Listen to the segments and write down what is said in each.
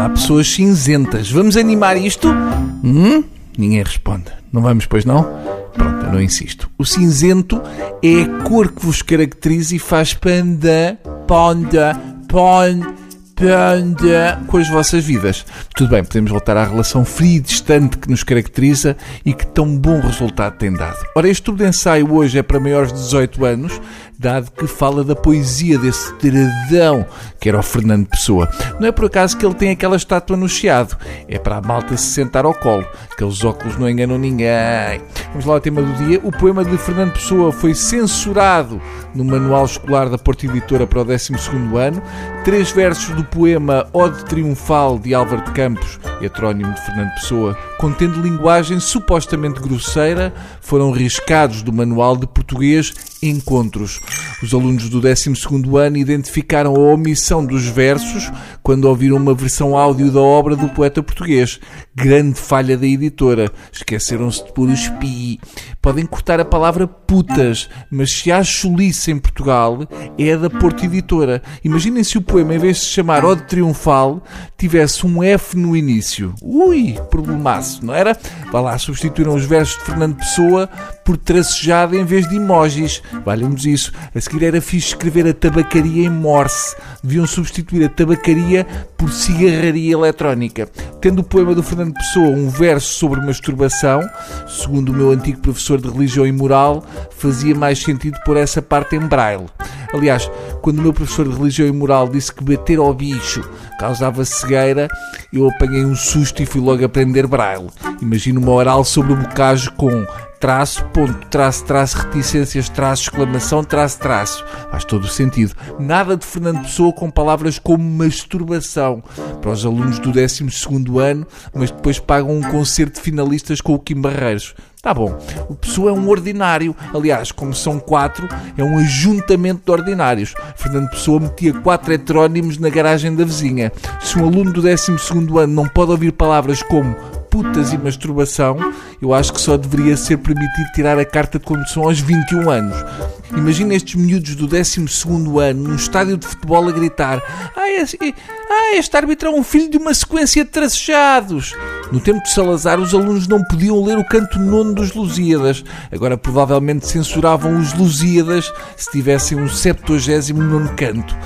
Olá, pessoas cinzentas. Vamos animar isto? Hum? Ninguém responde. Não vamos, pois não? Pronto, eu não insisto. O cinzento é a cor que vos caracteriza e faz panda, panda, panda com as vossas vidas. Tudo bem, podemos voltar à relação fria e distante que nos caracteriza e que tão bom resultado tem dado. Ora, este tubo de ensaio hoje é para maiores de 18 anos, dado que fala da poesia desse tradão que era o Fernando Pessoa. Não é por acaso que ele tem aquela estátua no chiado, é para a malta se sentar ao colo. Aqueles óculos não enganam ninguém. Vamos lá ao tema do dia. O poema de Fernando Pessoa foi censurado no Manual Escolar da Porta Editora para o 12 ano. Três versos do poema Ode Triunfal de Álvaro de Campos, heterónimo de Fernando Pessoa, contendo linguagem supostamente grosseira, foram riscados do Manual de Português Encontros. Os alunos do 12 ano identificaram a omissão dos versos quando ouviram uma versão áudio da obra do poeta português. Grande falha da editora. Esqueceram-se de pôr os pi. Podem cortar a palavra putas, mas se há chulice em Portugal, é a da Porto Editora. Imaginem se o poema, em vez de se chamar Ode Triunfal, tivesse um F no início. Ui, problemaço, não era? Vá lá, substituíram os versos de Fernando Pessoa por tracejada em vez de emojis. Valemos isso. A seguir era fixe escrever a tabacaria em Morse. Deviam substituir a tabacaria por cigarraria eletrónica. Tendo o poema do Fernando Pessoa um verso sobre masturbação, segundo o meu antigo professor de religião e moral, fazia mais sentido pôr essa parte em braille. Aliás, quando o meu professor de religião e moral disse que bater ao bicho causava cegueira, eu apanhei um susto e fui logo aprender braille. Imagino uma oral sobre o bocage com traço, ponto, traço, traço, reticências, traço, exclamação, traço, traço. Faz todo o sentido. Nada de Fernando Pessoa com palavras como masturbação para os alunos do 12 ano, mas depois pagam um concerto de finalistas com o Kim Barreiros. Tá bom. O Pessoa é um ordinário. Aliás, como são quatro, é um ajuntamento de ordinários. Fernando Pessoa metia quatro heterónimos na garagem da vizinha. Se um aluno do 12 ano não pode ouvir palavras como putas e masturbação, eu acho que só deveria ser permitido tirar a carta de condução aos 21 anos. Imagina estes miúdos do 12 ano num estádio de futebol a gritar: Ah, este, ah, este árbitro é um filho de uma sequência de tracejados. No tempo de Salazar, os alunos não podiam ler o canto nono dos Lusíadas. Agora, provavelmente, censuravam os Lusíadas se tivessem um 79 canto.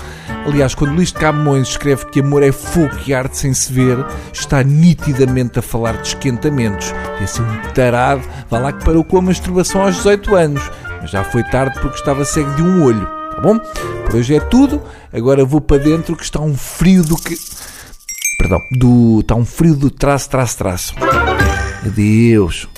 Aliás, quando Luís de Camões escreve que amor é fogo e arte sem se ver, está nitidamente a falar de esquentamentos. E assim um tarado, vá lá que parou com a masturbação aos 18 anos. Mas já foi tarde porque estava cego de um olho. Tá bom? Por hoje é tudo. Agora vou para dentro que está um frio do que. Perdão, do. Está um frio do traço, traço, traço. Adeus.